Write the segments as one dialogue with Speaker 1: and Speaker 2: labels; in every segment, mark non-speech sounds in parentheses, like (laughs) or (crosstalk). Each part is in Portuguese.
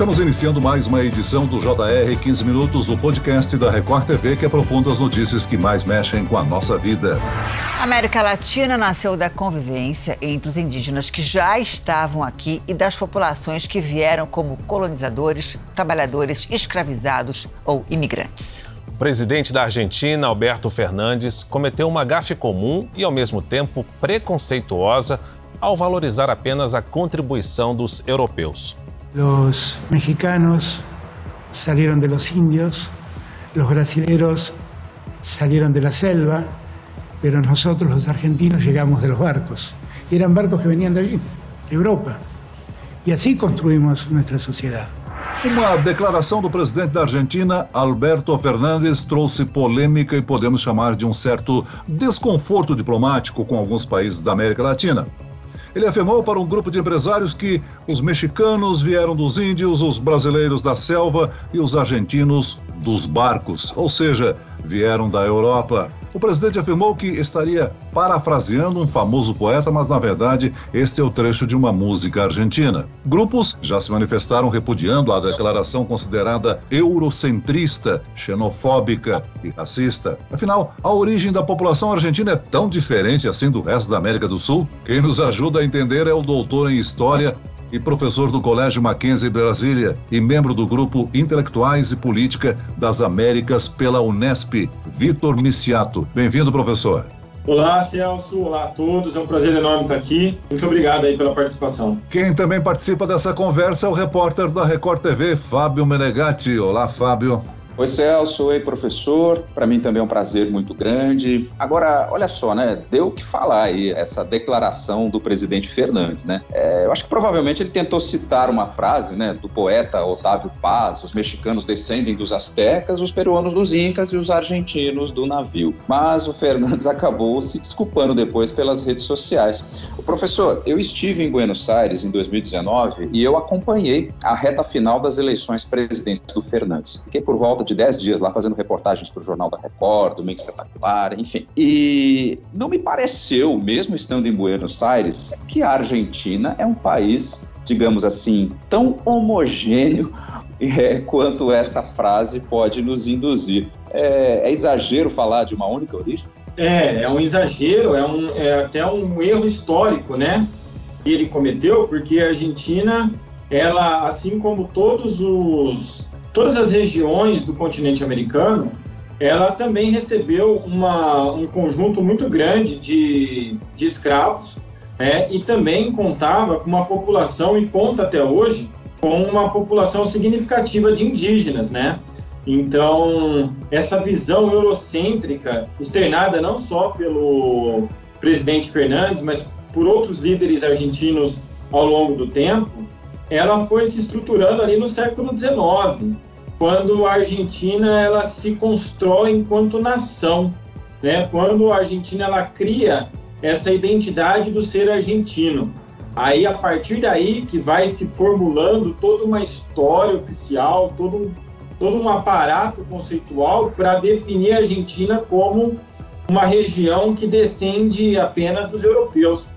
Speaker 1: Estamos iniciando mais uma edição do JR 15 Minutos, o podcast da Record TV que aprofunda as notícias que mais mexem com a nossa vida.
Speaker 2: A América Latina nasceu da convivência entre os indígenas que já estavam aqui e das populações que vieram como colonizadores, trabalhadores escravizados ou imigrantes.
Speaker 3: O presidente da Argentina, Alberto Fernandes, cometeu uma gafe comum e, ao mesmo tempo, preconceituosa ao valorizar apenas a contribuição dos europeus.
Speaker 4: Los mexicanos salieron de los indios, los brasileros salieron de la selva, pero nosotros los argentinos llegamos de los barcos. Y eran barcos que venían de allí, de Europa. Y así construimos nuestra sociedad.
Speaker 1: Uma declaração do presidente da Argentina, Alberto Fernandes, trouxe polêmica e podemos chamar de um certo desconforto diplomático com alguns países da América Latina. Ele afirmou para um grupo de empresários que os mexicanos vieram dos índios, os brasileiros da selva e os argentinos dos barcos, ou seja, vieram da Europa. O presidente afirmou que estaria parafraseando um famoso poeta, mas na verdade este é o trecho de uma música argentina. Grupos já se manifestaram repudiando a declaração considerada eurocentrista, xenofóbica e racista. Afinal, a origem da população argentina é tão diferente assim do resto da América do Sul? Quem nos ajuda a entender é o doutor em História e professor do Colégio Mackenzie Brasília e membro do grupo Intelectuais e Política das Américas pela Unesp, Vitor Miciato. Bem-vindo, professor.
Speaker 5: Olá, Celso. Olá a todos. É um prazer enorme estar aqui. Muito obrigado aí pela participação.
Speaker 1: Quem também participa dessa conversa é o repórter da Record TV, Fábio Menegatti. Olá, Fábio.
Speaker 6: Oi, Celso. Oi, professor. Para mim também é um prazer muito grande. Agora, olha só, né? Deu o que falar aí essa declaração do presidente Fernandes, né? É, eu acho que provavelmente ele tentou citar uma frase, né, do poeta Otávio Paz: os mexicanos descendem dos astecas, os peruanos dos incas e os argentinos do navio. Mas o Fernandes (laughs) acabou se desculpando depois pelas redes sociais. O professor, eu estive em Buenos Aires em 2019 e eu acompanhei a reta final das eleições presidenciais do Fernandes. Fiquei por volta de de 10 dias lá fazendo reportagens para o Jornal da Record, Domingo Espetacular, enfim. E não me pareceu, mesmo estando em Buenos Aires, que a Argentina é um país, digamos assim, tão homogêneo (laughs) é, quanto essa frase pode nos induzir. É, é, exagero falar de uma única origem?
Speaker 5: É, é um exagero, é, um, é até um erro histórico, né? Que ele cometeu, porque a Argentina, ela, assim como todos os todas as regiões do continente americano, ela também recebeu uma, um conjunto muito grande de, de escravos né, e também contava com uma população, e conta até hoje, com uma população significativa de indígenas, né? Então, essa visão eurocêntrica, externada não só pelo presidente Fernandes, mas por outros líderes argentinos ao longo do tempo, ela foi se estruturando ali no século XIX, quando a Argentina ela se constrói enquanto nação, né? Quando a Argentina ela cria essa identidade do ser argentino. Aí a partir daí que vai se formulando toda uma história oficial, todo um, todo um aparato conceitual para definir a Argentina como uma região que descende apenas dos europeus.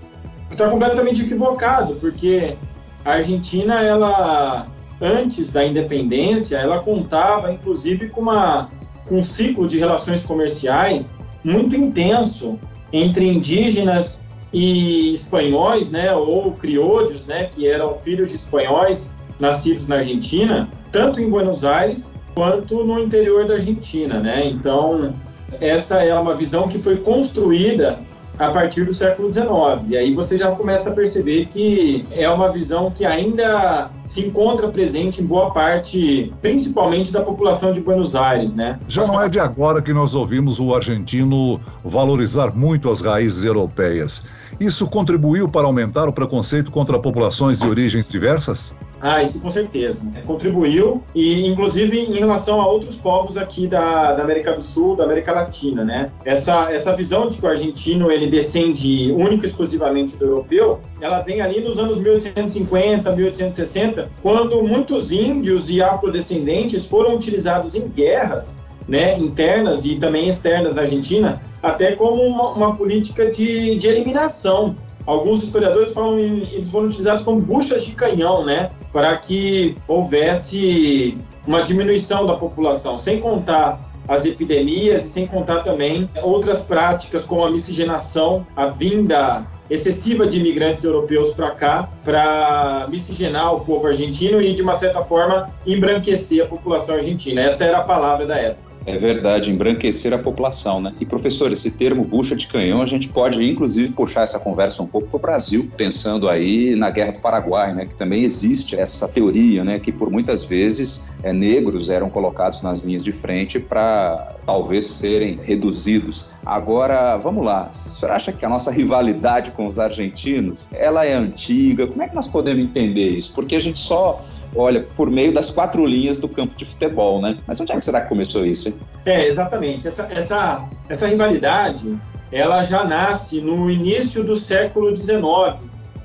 Speaker 5: Está completamente equivocado, porque a Argentina, ela, antes da independência, ela contava, inclusive, com, uma, com um ciclo de relações comerciais muito intenso entre indígenas e espanhóis, né, ou criolhos, né, que eram filhos de espanhóis nascidos na Argentina, tanto em Buenos Aires quanto no interior da Argentina, né? Então, essa é uma visão que foi construída a partir do século XIX. E aí você já começa a perceber que é uma visão que ainda se encontra presente em boa parte, principalmente da população de Buenos Aires, né?
Speaker 1: Já não é de agora que nós ouvimos o argentino valorizar muito as raízes europeias. Isso contribuiu para aumentar o preconceito contra populações de origens diversas?
Speaker 5: Ah, isso com certeza. Contribuiu, e inclusive em relação a outros povos aqui da, da América do Sul, da América Latina, né? Essa, essa visão de que o argentino ele descende único e exclusivamente do europeu, ela vem ali nos anos 1850, 1860, quando muitos índios e afrodescendentes foram utilizados em guerras né, internas e também externas da Argentina, até como uma, uma política de, de eliminação alguns historiadores falam em eles foram utilizados como buchas de canhão, né, para que houvesse uma diminuição da população, sem contar as epidemias e sem contar também outras práticas como a miscigenação, a vinda excessiva de imigrantes europeus para cá, para miscigenar o povo argentino e, de uma certa forma, embranquecer a população argentina. Essa era a palavra da época.
Speaker 6: É verdade, embranquecer a população, né? E professor, esse termo bucha de canhão, a gente pode inclusive puxar essa conversa um pouco para o Brasil, pensando aí na Guerra do Paraguai, né? Que também existe essa teoria, né? Que por muitas vezes é, negros eram colocados nas linhas de frente para talvez serem reduzidos. Agora, vamos lá, o senhor acha que a nossa rivalidade com os argentinos, ela é antiga? Como é que nós podemos entender isso? Porque a gente só olha por meio das quatro linhas do campo de futebol, né? Mas onde é que será que começou isso?
Speaker 5: É, exatamente. Essa, essa, essa rivalidade, ela já nasce no início do século XIX,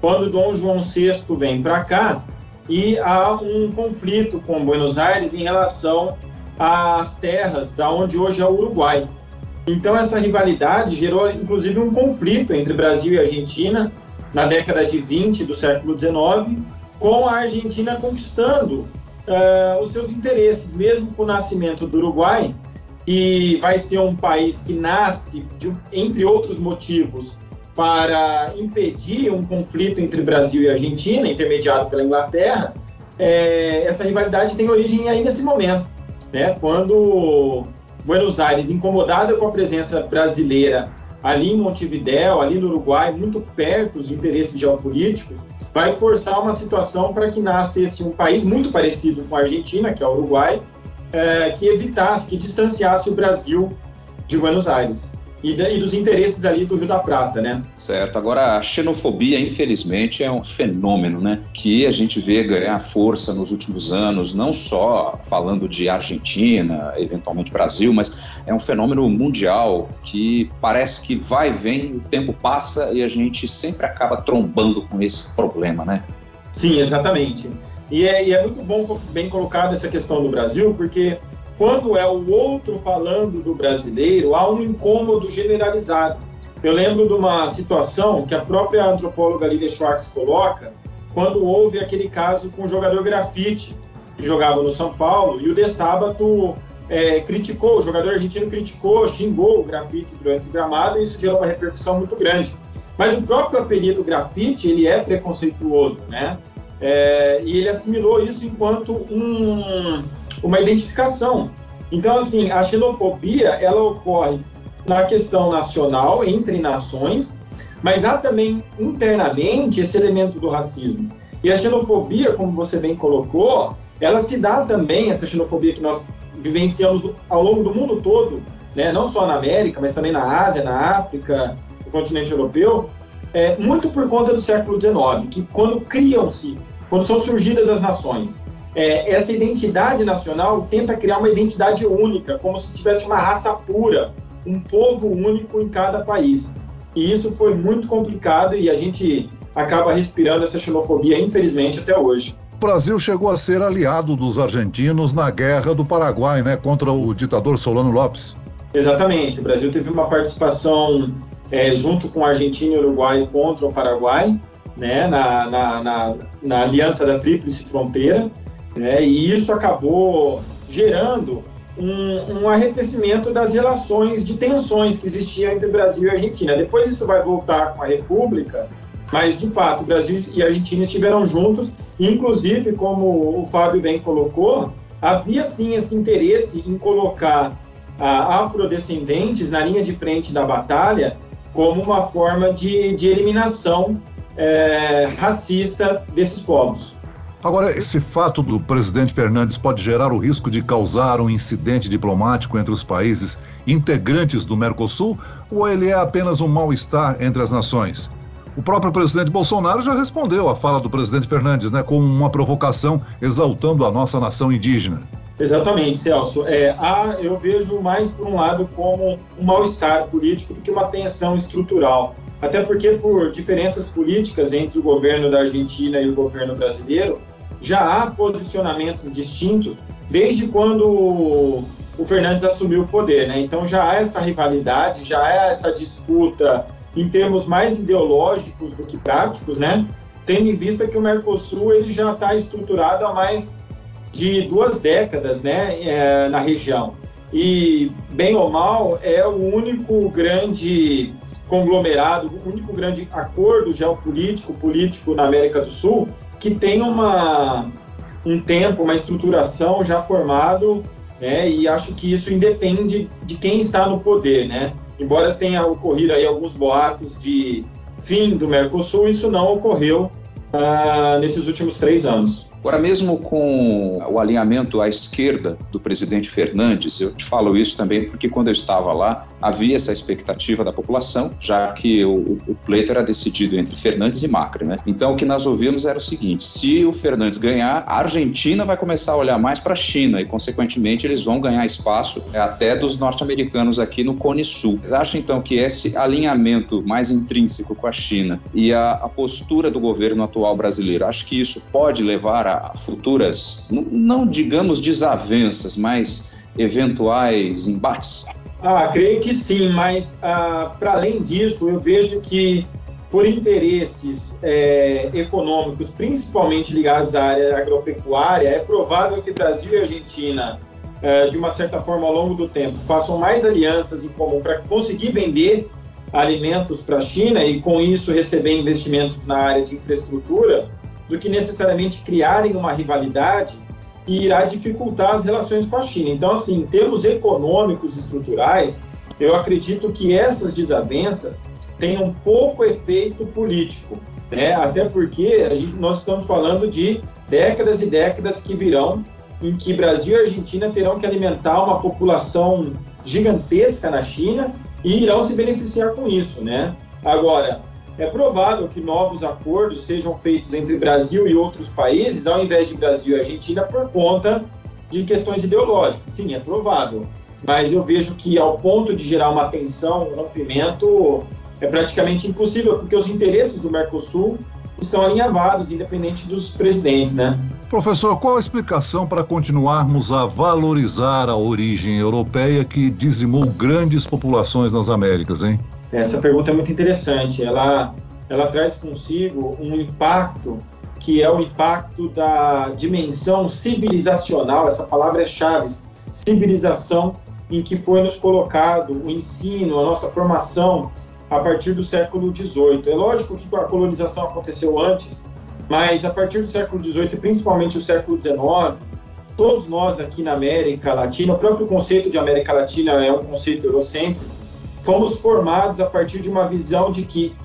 Speaker 5: quando Dom João VI vem para cá e há um conflito com Buenos Aires em relação às terras da onde hoje é o Uruguai. Então essa rivalidade gerou inclusive um conflito entre Brasil e Argentina na década de 20 do século XIX com a Argentina conquistando uh, os seus interesses, mesmo com o nascimento do Uruguai, que vai ser um país que nasce, de, entre outros motivos, para impedir um conflito entre Brasil e Argentina, intermediado pela Inglaterra, é, essa rivalidade tem origem aí nesse momento, né? quando Buenos Aires, incomodada com a presença brasileira ali em Montevidéu, ali no Uruguai, muito perto dos interesses geopolíticos, vai forçar uma situação para que nascesse um país muito parecido com a Argentina, que é o Uruguai, é, que evitasse, que distanciasse o Brasil de Buenos Aires e, e, dos interesses ali do Rio da Prata, né?
Speaker 6: Certo. Agora, a xenofobia, infelizmente, é um fenômeno, né? Que a gente vê ganhar força nos últimos anos, não só falando de Argentina, eventualmente Brasil, mas é um fenômeno mundial que parece que vai, vem, o tempo passa e a gente sempre acaba trombando com esse problema, né?
Speaker 5: Sim, exatamente. E é, e é muito bom, bem colocado essa questão do Brasil, porque quando é o outro falando do brasileiro, há um incômodo generalizado. Eu lembro de uma situação que a própria antropóloga Lídia Schwartz coloca, quando houve aquele caso com o jogador grafite, que jogava no São Paulo, e o De Sábato é, criticou, o jogador argentino criticou, xingou o grafite durante o gramado, e isso gerou uma repercussão muito grande. Mas o próprio apelido grafite, ele é preconceituoso, né? É, e ele assimilou isso enquanto um, uma identificação. Então, assim, a xenofobia, ela ocorre na questão nacional, entre nações, mas há também internamente esse elemento do racismo. E a xenofobia, como você bem colocou, ela se dá também, essa xenofobia que nós vivenciamos ao longo do mundo todo, né, não só na América, mas também na Ásia, na África, no continente europeu, é, muito por conta do século XIX, que quando criam-se, quando são surgidas as nações, é, essa identidade nacional tenta criar uma identidade única, como se tivesse uma raça pura, um povo único em cada país. E isso foi muito complicado e a gente acaba respirando essa xenofobia, infelizmente, até hoje.
Speaker 1: O Brasil chegou a ser aliado dos argentinos na guerra do Paraguai, né, contra o ditador Solano Lopes.
Speaker 5: Exatamente. O Brasil teve uma participação é, junto com a Argentina e o Uruguai contra o Paraguai, né, na, na, na, na aliança da Tríplice Fronteira. Né? E isso acabou gerando um, um, arrefecimento das relações de tensões que existiam entre Brasil e Argentina. Depois isso vai voltar com a República, mas de fato, Brasil e Argentina estiveram juntos, inclusive, como o Fábio bem colocou, havia sim esse interesse em colocar ah, afrodescendentes na linha de frente da batalha como uma forma de, de eliminação é, racista desses povos.
Speaker 1: Agora, esse fato do presidente Fernandes pode gerar o risco de causar um incidente diplomático entre os países integrantes do Mercosul ou ele é apenas um mal-estar entre as nações? O próprio presidente Bolsonaro já respondeu à fala do presidente Fernandes, né, com uma provocação exaltando a nossa nação indígena.
Speaker 5: Exatamente, Celso. É, há, eu vejo mais, por um lado, como um mal-estar político do que uma tensão estrutural. Até porque, por diferenças políticas entre o governo da Argentina e o governo brasileiro, já há posicionamentos distintos desde quando o Fernandes assumiu o poder, né? Então já há essa rivalidade, já há essa disputa em termos mais ideológicos do que práticos, né? Tendo em vista que o Mercosul ele já está estruturado há mais de duas décadas, né, é, na região. E bem ou mal é o único grande conglomerado, o único grande acordo geopolítico político na América do Sul que tem uma um tempo, uma estruturação já formado, né? E acho que isso independe de quem está no poder, né? Embora tenha ocorrido aí alguns boatos de fim do Mercosul, isso não ocorreu uh, nesses últimos três anos.
Speaker 6: Agora, mesmo com o alinhamento à esquerda do presidente Fernandes, eu te falo isso também porque quando eu estava lá, havia essa expectativa da população, já que o, o pleito era decidido entre Fernandes e Macri, né? Então, o que nós ouvimos era o seguinte: se o Fernandes ganhar, a Argentina vai começar a olhar mais para a China e, consequentemente, eles vão ganhar espaço até dos norte-americanos aqui no Cone Sul. Eu acho, então, que esse alinhamento mais intrínseco com a China e a, a postura do governo atual brasileiro, acho que isso pode levar para futuras, não digamos desavenças, mas eventuais embates?
Speaker 5: Ah, creio que sim, mas ah, para além disso, eu vejo que por interesses é, econômicos, principalmente ligados à área agropecuária, é provável que Brasil e Argentina, é, de uma certa forma, ao longo do tempo, façam mais alianças em comum para conseguir vender alimentos para a China e, com isso, receber investimentos na área de infraestrutura, do que necessariamente criarem uma rivalidade que irá dificultar as relações com a China. Então, assim, em termos econômicos estruturais, eu acredito que essas desavenças um pouco efeito político, né? Até porque a gente, nós estamos falando de décadas e décadas que virão em que Brasil e Argentina terão que alimentar uma população gigantesca na China e irão se beneficiar com isso, né? Agora, é provável que novos acordos sejam feitos entre Brasil e outros países, ao invés de Brasil e Argentina, por conta de questões ideológicas. Sim, é provável. Mas eu vejo que, ao ponto de gerar uma tensão, um rompimento, é praticamente impossível, porque os interesses do Mercosul estão alinhavados, independente dos presidentes, né?
Speaker 1: Professor, qual a explicação para continuarmos a valorizar a origem europeia que dizimou grandes populações nas Américas, hein?
Speaker 5: Essa pergunta é muito interessante. Ela, ela traz consigo um impacto que é o impacto da dimensão civilizacional, essa palavra é chave, civilização em que foi nos colocado o ensino, a nossa formação a partir do século XVIII. É lógico que a colonização aconteceu antes, mas a partir do século XVIII, principalmente o século XIX, todos nós aqui na América Latina, o próprio conceito de América Latina é um conceito eurocêntrico, fomos formados a partir de uma visão de que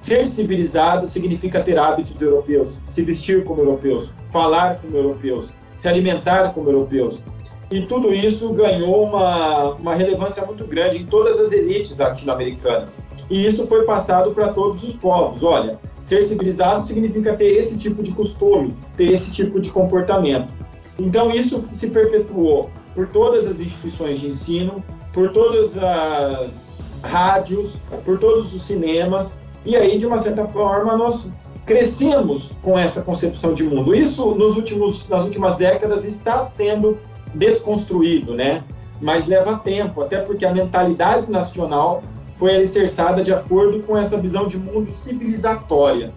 Speaker 5: ser civilizado significa ter hábitos europeus, se vestir como europeus, falar como europeus, se alimentar como europeus. E tudo isso ganhou uma, uma relevância muito grande em todas as elites latino-americanas. E isso foi passado para todos os povos. Olha, ser civilizado significa ter esse tipo de costume, ter esse tipo de comportamento. Então isso se perpetuou por todas as instituições de ensino, por todas as rádios, por todos os cinemas, e aí, de uma certa forma, nós crescemos com essa concepção de mundo. Isso, nos últimos, nas últimas décadas, está sendo desconstruído, né? Mas leva tempo, até porque a mentalidade nacional foi alicerçada de acordo com essa visão de mundo civilizatória.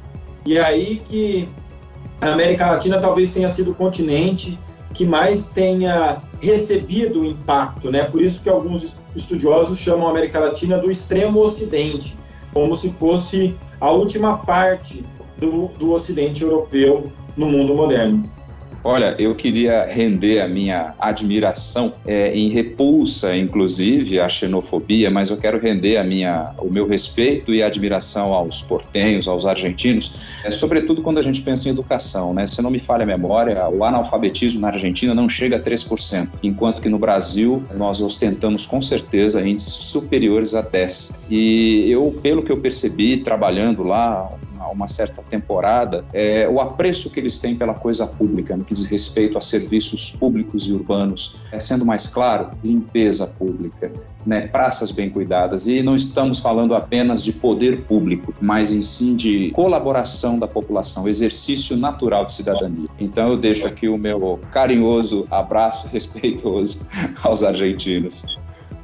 Speaker 5: E é aí que a América Latina talvez tenha sido o continente que mais tenha recebido impacto, né? Por isso que alguns estudiosos chamam a América Latina do extremo Ocidente, como se fosse a última parte do, do Ocidente europeu no mundo moderno.
Speaker 6: Olha, eu queria render a minha admiração é, em repulsa, inclusive, à xenofobia, mas eu quero render a minha, o meu respeito e admiração aos portenhos, aos argentinos, é, sobretudo quando a gente pensa em educação. Né? Se não me falha a memória, o analfabetismo na Argentina não chega a 3%, enquanto que no Brasil nós ostentamos com certeza índices superiores a 10%. E eu, pelo que eu percebi, trabalhando lá, uma certa temporada, é, o apreço que eles têm pela coisa pública, no que diz respeito a serviços públicos e urbanos, é, sendo mais claro, limpeza pública, né, praças bem cuidadas. E não estamos falando apenas de poder público, mas em sim de colaboração da população, exercício natural de cidadania. Então eu deixo aqui o meu carinhoso abraço respeitoso (laughs) aos argentinos.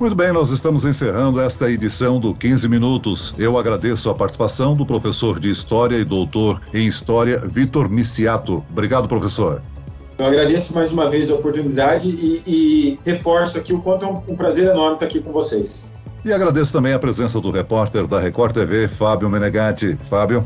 Speaker 1: Muito bem, nós estamos encerrando esta edição do 15 Minutos. Eu agradeço a participação do professor de História e doutor em História, Vitor Miciato. Obrigado, professor.
Speaker 5: Eu agradeço mais uma vez a oportunidade e, e reforço aqui o quanto é um, um prazer enorme estar aqui com vocês.
Speaker 1: E agradeço também a presença do repórter da Record TV, Fábio Menegatti. Fábio.